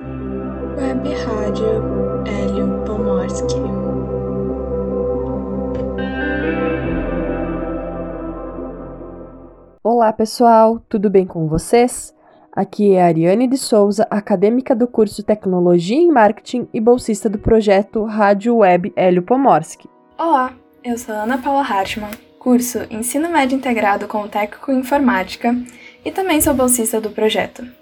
Web Rádio Hélio Pomorski. Olá pessoal, tudo bem com vocês? Aqui é a Ariane de Souza, acadêmica do curso Tecnologia em Marketing e bolsista do projeto Rádio Web Hélio Pomorski. Olá, eu sou Ana Paula Hartmann, curso Ensino Médio Integrado com Técnico em Informática e também sou bolsista do projeto.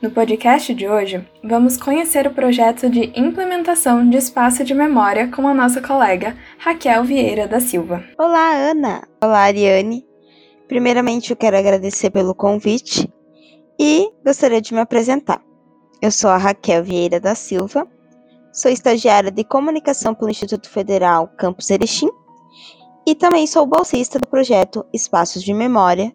No podcast de hoje, vamos conhecer o projeto de implementação de espaço de memória com a nossa colega Raquel Vieira da Silva. Olá, Ana! Olá, Ariane! Primeiramente, eu quero agradecer pelo convite e gostaria de me apresentar. Eu sou a Raquel Vieira da Silva, sou estagiária de comunicação pelo Instituto Federal Campus Erechim e também sou bolsista do projeto Espaços de Memória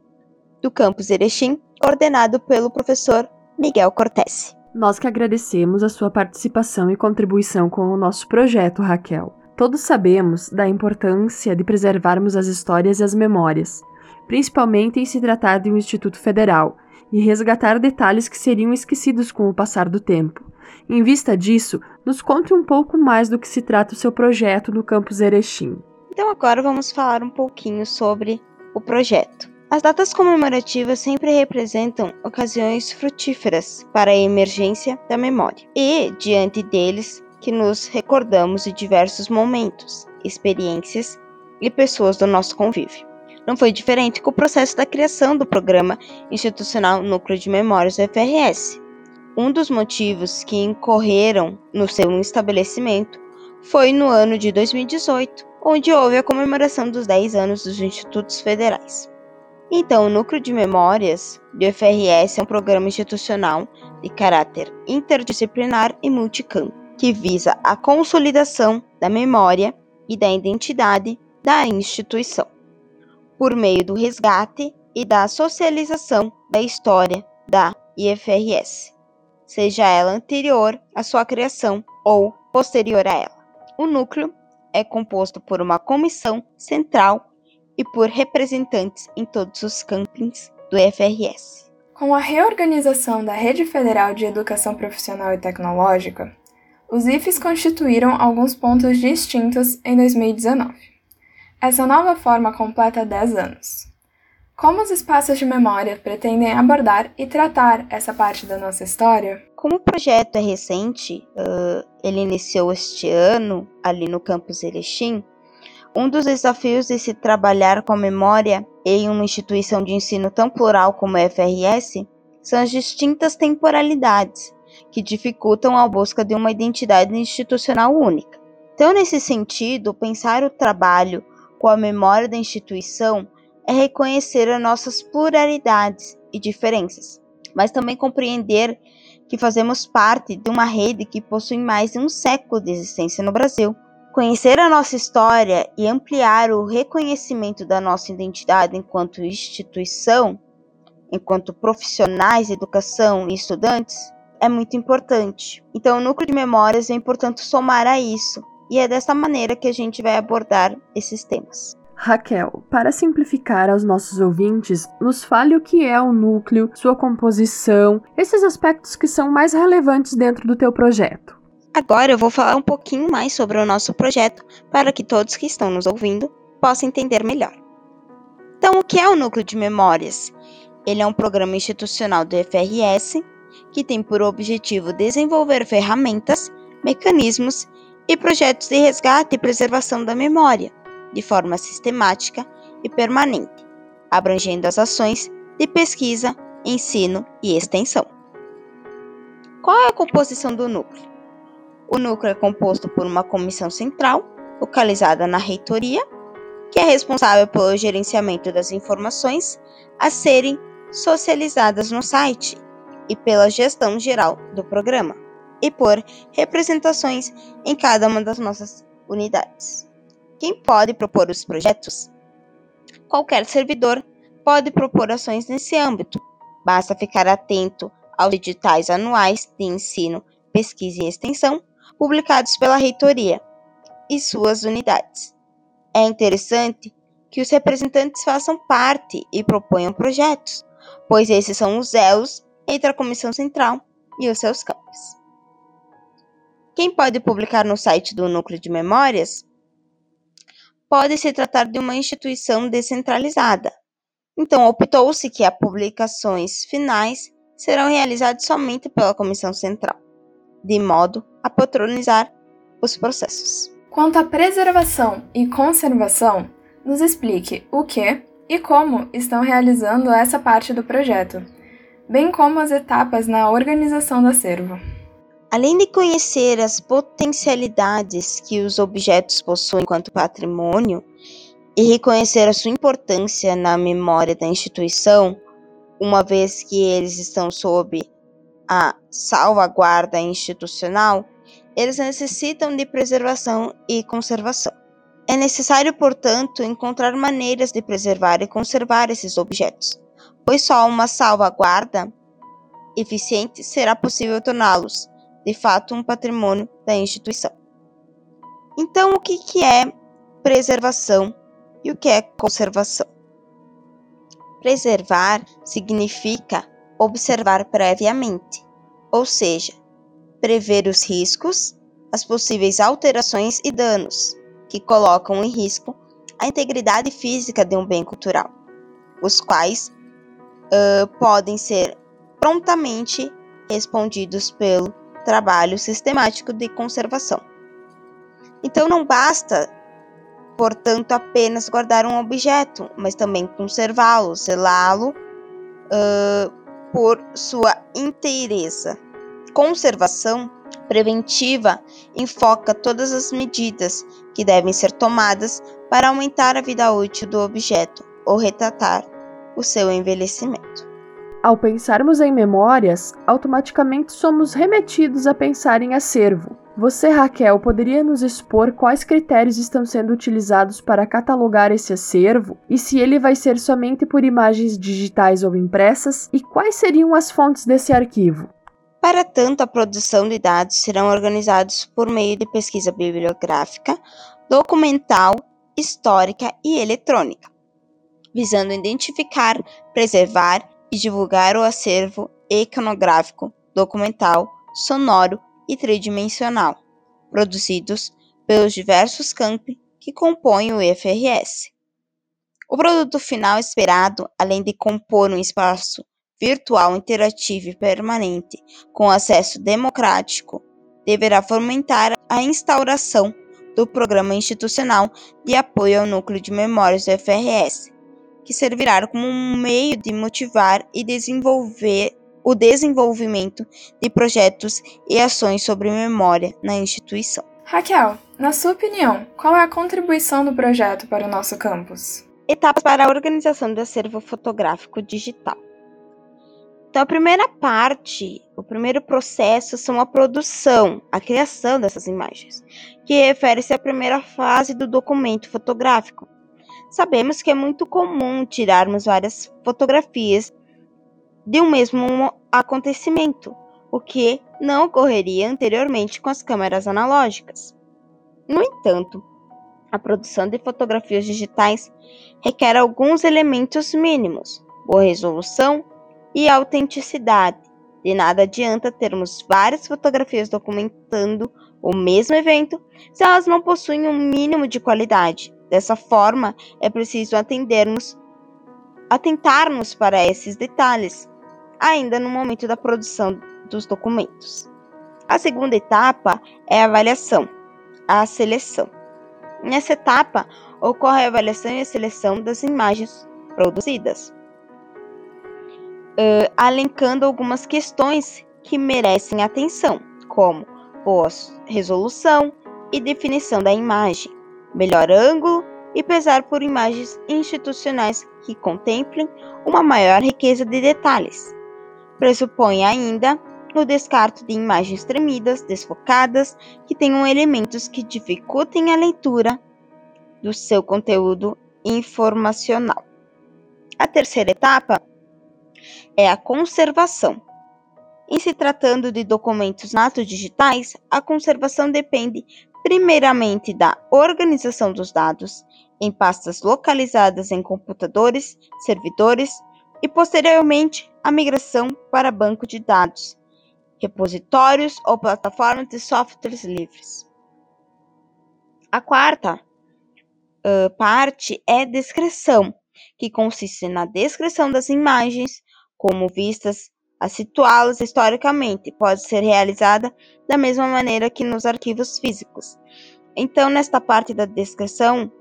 do Campus Erechim, coordenado pelo professor Miguel Cortese. Nós que agradecemos a sua participação e contribuição com o nosso projeto, Raquel. Todos sabemos da importância de preservarmos as histórias e as memórias, principalmente em se tratar de um instituto federal, e resgatar detalhes que seriam esquecidos com o passar do tempo. Em vista disso, nos conte um pouco mais do que se trata o seu projeto no campus Erechim. Então agora vamos falar um pouquinho sobre o projeto. As datas comemorativas sempre representam ocasiões frutíferas para a emergência da memória, e diante deles que nos recordamos de diversos momentos, experiências e pessoas do nosso convívio. Não foi diferente com o processo da criação do Programa Institucional Núcleo de Memórias FRS. Um dos motivos que incorreram no seu estabelecimento foi no ano de 2018, onde houve a comemoração dos 10 anos dos Institutos Federais. Então, o Núcleo de Memórias do FRS é um programa institucional de caráter interdisciplinar e multicampo, que visa a consolidação da memória e da identidade da instituição por meio do resgate e da socialização da história da IFRS, seja ela anterior à sua criação ou posterior a ela. O núcleo é composto por uma comissão central e por representantes em todos os campings do IFRS. Com a reorganização da Rede Federal de Educação Profissional e Tecnológica, os IFES constituíram alguns pontos distintos em 2019. Essa nova forma completa 10 anos. Como os espaços de memória pretendem abordar e tratar essa parte da nossa história? Como o projeto é recente, uh, ele iniciou este ano ali no campus Erechim, um dos desafios de se trabalhar com memória em uma instituição de ensino tão plural como a FRS são as distintas temporalidades que dificultam a busca de uma identidade institucional única. Então, nesse sentido, pensar o trabalho com a memória da instituição é reconhecer as nossas pluralidades e diferenças, mas também compreender que fazemos parte de uma rede que possui mais de um século de existência no Brasil. Conhecer a nossa história e ampliar o reconhecimento da nossa identidade enquanto instituição, enquanto profissionais educação e estudantes, é muito importante. Então, o núcleo de memórias é importante somar a isso, e é dessa maneira que a gente vai abordar esses temas. Raquel, para simplificar aos nossos ouvintes, nos fale o que é o núcleo, sua composição, esses aspectos que são mais relevantes dentro do teu projeto. Agora eu vou falar um pouquinho mais sobre o nosso projeto para que todos que estão nos ouvindo possam entender melhor. Então, o que é o núcleo de memórias? Ele é um programa institucional do FRS que tem por objetivo desenvolver ferramentas, mecanismos e projetos de resgate e preservação da memória, de forma sistemática e permanente, abrangendo as ações de pesquisa, ensino e extensão. Qual é a composição do núcleo? O núcleo é composto por uma comissão central, localizada na reitoria, que é responsável pelo gerenciamento das informações a serem socializadas no site e pela gestão geral do programa e por representações em cada uma das nossas unidades. Quem pode propor os projetos? Qualquer servidor pode propor ações nesse âmbito. Basta ficar atento aos editais anuais de ensino, pesquisa e extensão publicados pela reitoria e suas unidades. É interessante que os representantes façam parte e proponham projetos, pois esses são os elos entre a comissão central e os seus campos. Quem pode publicar no site do Núcleo de Memórias? Pode se tratar de uma instituição descentralizada. Então, optou-se que as publicações finais serão realizadas somente pela Comissão Central, de modo a patronizar os processos. Quanto à preservação e conservação, nos explique o que e como estão realizando essa parte do projeto, bem como as etapas na organização do acervo. Além de conhecer as potencialidades que os objetos possuem enquanto patrimônio e reconhecer a sua importância na memória da instituição, uma vez que eles estão sob a salvaguarda institucional, eles necessitam de preservação e conservação. É necessário, portanto, encontrar maneiras de preservar e conservar esses objetos, pois só uma salvaguarda eficiente será possível torná-los de fato, um patrimônio da instituição. Então, o que, que é preservação e o que é conservação? Preservar significa observar previamente, ou seja, prever os riscos, as possíveis alterações e danos que colocam em risco a integridade física de um bem cultural, os quais uh, podem ser prontamente respondidos pelo trabalho sistemático de conservação. Então não basta, portanto, apenas guardar um objeto, mas também conservá-lo, selá-lo uh, por sua inteireza. Conservação preventiva enfoca todas as medidas que devem ser tomadas para aumentar a vida útil do objeto ou retratar o seu envelhecimento. Ao pensarmos em memórias, automaticamente somos remetidos a pensar em acervo. Você, Raquel, poderia nos expor quais critérios estão sendo utilizados para catalogar esse acervo e se ele vai ser somente por imagens digitais ou impressas e quais seriam as fontes desse arquivo? Para tanto, a produção de dados serão organizados por meio de pesquisa bibliográfica, documental, histórica e eletrônica, visando identificar, preservar e divulgar o acervo iconográfico, documental, sonoro e tridimensional, produzidos pelos diversos campi que compõem o IFRS. O produto final esperado, além de compor um espaço virtual interativo e permanente com acesso democrático, deverá fomentar a instauração do Programa Institucional de Apoio ao Núcleo de Memórias do IFRS, que servirá como um meio de motivar e desenvolver o desenvolvimento de projetos e ações sobre memória na instituição. Raquel, na sua opinião, qual é a contribuição do projeto para o nosso campus? Etapas para a organização do acervo fotográfico digital. Então, a primeira parte, o primeiro processo são a produção, a criação dessas imagens, que refere-se à primeira fase do documento fotográfico, Sabemos que é muito comum tirarmos várias fotografias de um mesmo acontecimento, o que não ocorreria anteriormente com as câmeras analógicas. No entanto, a produção de fotografias digitais requer alguns elementos mínimos: boa resolução e autenticidade. De nada adianta termos várias fotografias documentando o mesmo evento se elas não possuem um mínimo de qualidade. Dessa forma, é preciso atendermos, atentarmos para esses detalhes, ainda no momento da produção dos documentos. A segunda etapa é a avaliação, a seleção. Nessa etapa, ocorre a avaliação e a seleção das imagens produzidas, uh, alencando algumas questões que merecem atenção, como boa resolução e definição da imagem, melhor ângulo e pesar por imagens institucionais que contemplem uma maior riqueza de detalhes. Pressupõe ainda o descarte de imagens tremidas, desfocadas, que tenham elementos que dificultem a leitura do seu conteúdo informacional. A terceira etapa é a conservação. Em se tratando de documentos nato digitais, a conservação depende primeiramente da organização dos dados em pastas localizadas em computadores, servidores e posteriormente a migração para banco de dados, repositórios ou plataformas de softwares livres. A quarta uh, parte é descrição, que consiste na descrição das imagens, como vistas, a situá-las historicamente, pode ser realizada da mesma maneira que nos arquivos físicos. Então, nesta parte da descrição,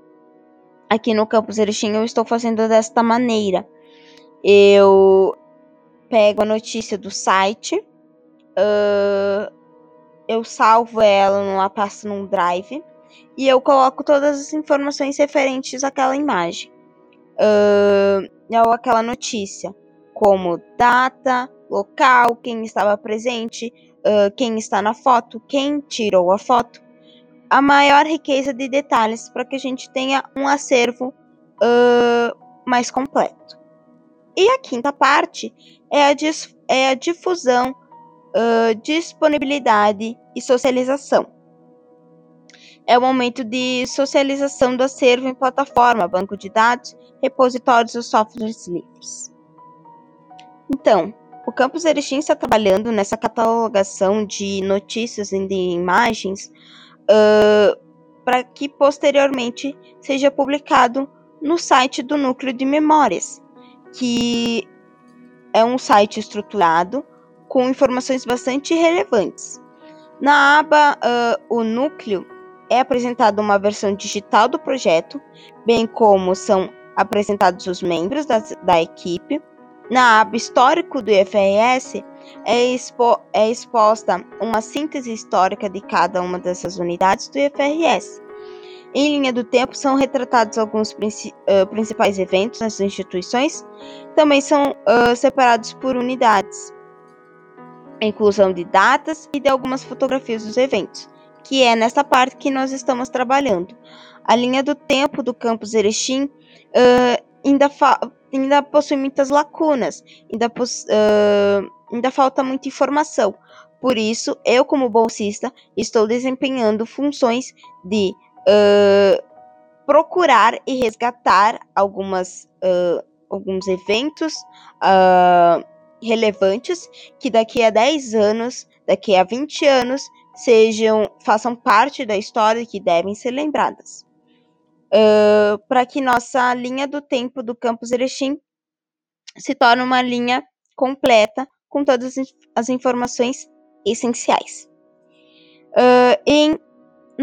aqui no campus Erechim, eu estou fazendo desta maneira. Eu pego a notícia do site, uh, eu salvo ela numa pasta num drive e eu coloco todas as informações referentes àquela imagem uh, ou aquela notícia, como data, local, quem estava presente, uh, quem está na foto, quem tirou a foto. A maior riqueza de detalhes para que a gente tenha um acervo uh, mais completo. E a quinta parte é a, é a difusão, disponibilidade e socialização é o momento de socialização do acervo em plataforma, banco de dados, repositórios ou softwares livres. Então, o Campus Erechim está trabalhando nessa catalogação de notícias e de imagens uh, para que posteriormente seja publicado no site do Núcleo de Memórias, que é um site estruturado com informações bastante relevantes. Na aba uh, O Núcleo, é apresentada uma versão digital do projeto, bem como são apresentados os membros da, da equipe. Na aba Histórico do IFRS é, expo, é exposta uma síntese histórica de cada uma dessas unidades do IFRS. Em linha do tempo, são retratados alguns princi uh, principais eventos nas instituições, também são uh, separados por unidades, a inclusão de datas e de algumas fotografias dos eventos que é nessa parte que nós estamos trabalhando. A linha do tempo do campus Erechim uh, ainda, ainda possui muitas lacunas, ainda, ainda falta muita informação. Por isso, eu, como bolsista, estou desempenhando funções de uh, procurar e resgatar algumas, alguns eventos relevantes que daqui a 10 anos, daqui a 20 anos, sejam façam parte da história e que devem ser lembradas. Uh, para que nossa linha do tempo do campus Erechim se torne uma linha completa com todas as informações essenciais. Uh, em,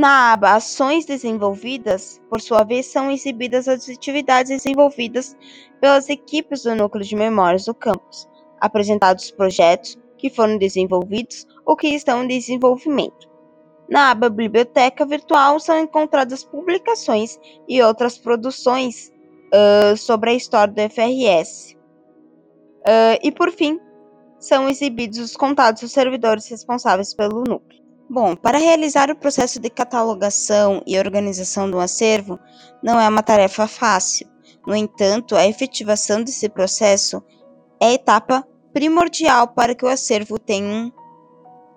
na aba Ações Desenvolvidas, por sua vez, são exibidas as atividades desenvolvidas pelas equipes do Núcleo de Memórias do campus, apresentados os projetos que foram desenvolvidos ou que estão em desenvolvimento. Na aba Biblioteca Virtual são encontradas publicações e outras produções uh, sobre a história do FRS. Uh, e, por fim, são exibidos os contatos dos servidores responsáveis pelo núcleo. Bom, para realizar o processo de catalogação e organização do acervo não é uma tarefa fácil. No entanto, a efetivação desse processo é a etapa primordial para que o acervo tenha,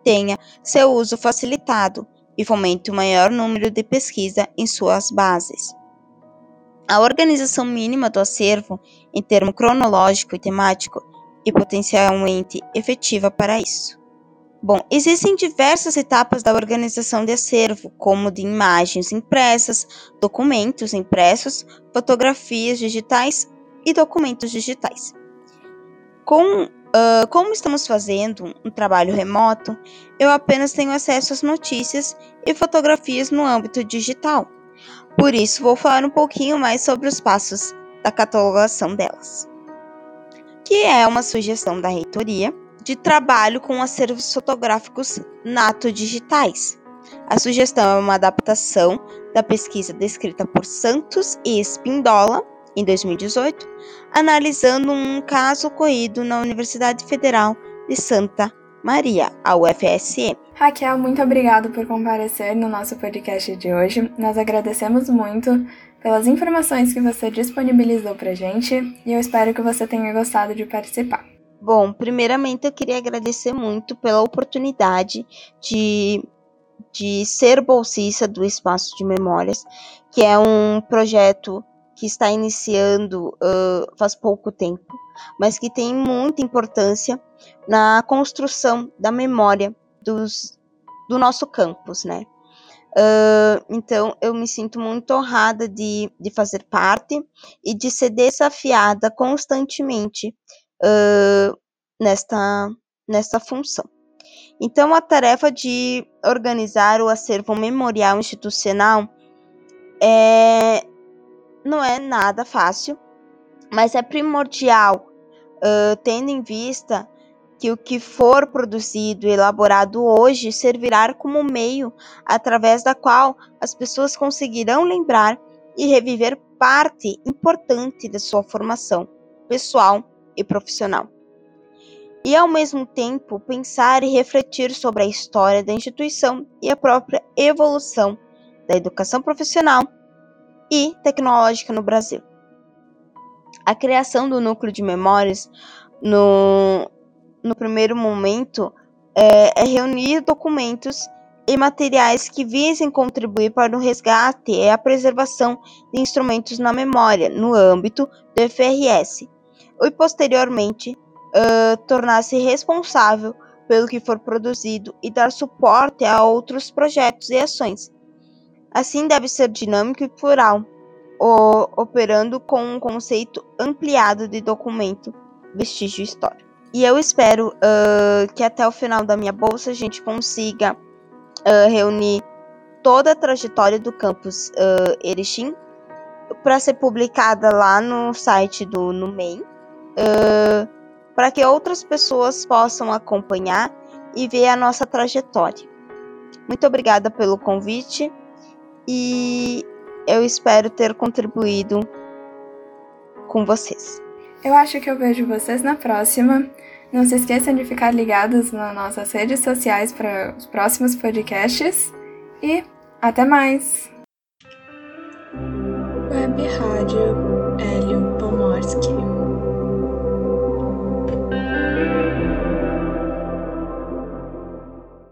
tenha seu uso facilitado e fomente o maior número de pesquisa em suas bases. A organização mínima do acervo, em termo cronológico e temático, e potencialmente efetiva para isso. Bom, existem diversas etapas da organização de acervo, como de imagens impressas, documentos impressos, fotografias digitais e documentos digitais. Com Uh, como estamos fazendo um trabalho remoto, eu apenas tenho acesso às notícias e fotografias no âmbito digital. Por isso, vou falar um pouquinho mais sobre os passos da catalogação delas, que é uma sugestão da reitoria de trabalho com acervos fotográficos nato digitais. A sugestão é uma adaptação da pesquisa descrita por Santos e Espindola em 2018, analisando um caso ocorrido na Universidade Federal de Santa Maria, a UFSM. Raquel, muito obrigado por comparecer no nosso podcast de hoje. Nós agradecemos muito pelas informações que você disponibilizou para gente e eu espero que você tenha gostado de participar. Bom, primeiramente eu queria agradecer muito pela oportunidade de, de ser bolsista do Espaço de Memórias, que é um projeto que está iniciando uh, faz pouco tempo, mas que tem muita importância na construção da memória dos, do nosso campus, né? Uh, então, eu me sinto muito honrada de, de fazer parte e de ser desafiada constantemente uh, nesta, nesta função. Então, a tarefa de organizar o acervo memorial institucional é, não é nada fácil, mas é primordial, uh, tendo em vista que o que for produzido e elaborado hoje servirá como meio através da qual as pessoas conseguirão lembrar e reviver parte importante da sua formação pessoal e profissional. E ao mesmo tempo pensar e refletir sobre a história da instituição e a própria evolução da educação profissional e tecnológica no Brasil. A criação do núcleo de memórias no, no primeiro momento é, é reunir documentos e materiais que visem contribuir para o resgate e a preservação de instrumentos na memória no âmbito do FRS, e posteriormente uh, tornar-se responsável pelo que for produzido e dar suporte a outros projetos e ações. Assim, deve ser dinâmico e plural, operando com um conceito ampliado de documento vestígio histórico. E eu espero uh, que até o final da minha bolsa a gente consiga uh, reunir toda a trajetória do campus uh, Erechim para ser publicada lá no site do NUMEI, uh, para que outras pessoas possam acompanhar e ver a nossa trajetória. Muito obrigada pelo convite e eu espero ter contribuído com vocês. Eu acho que eu vejo vocês na próxima. Não se esqueçam de ficar ligados nas nossas redes sociais para os próximos podcasts. E até mais! Web Rádio Hélio Pomorski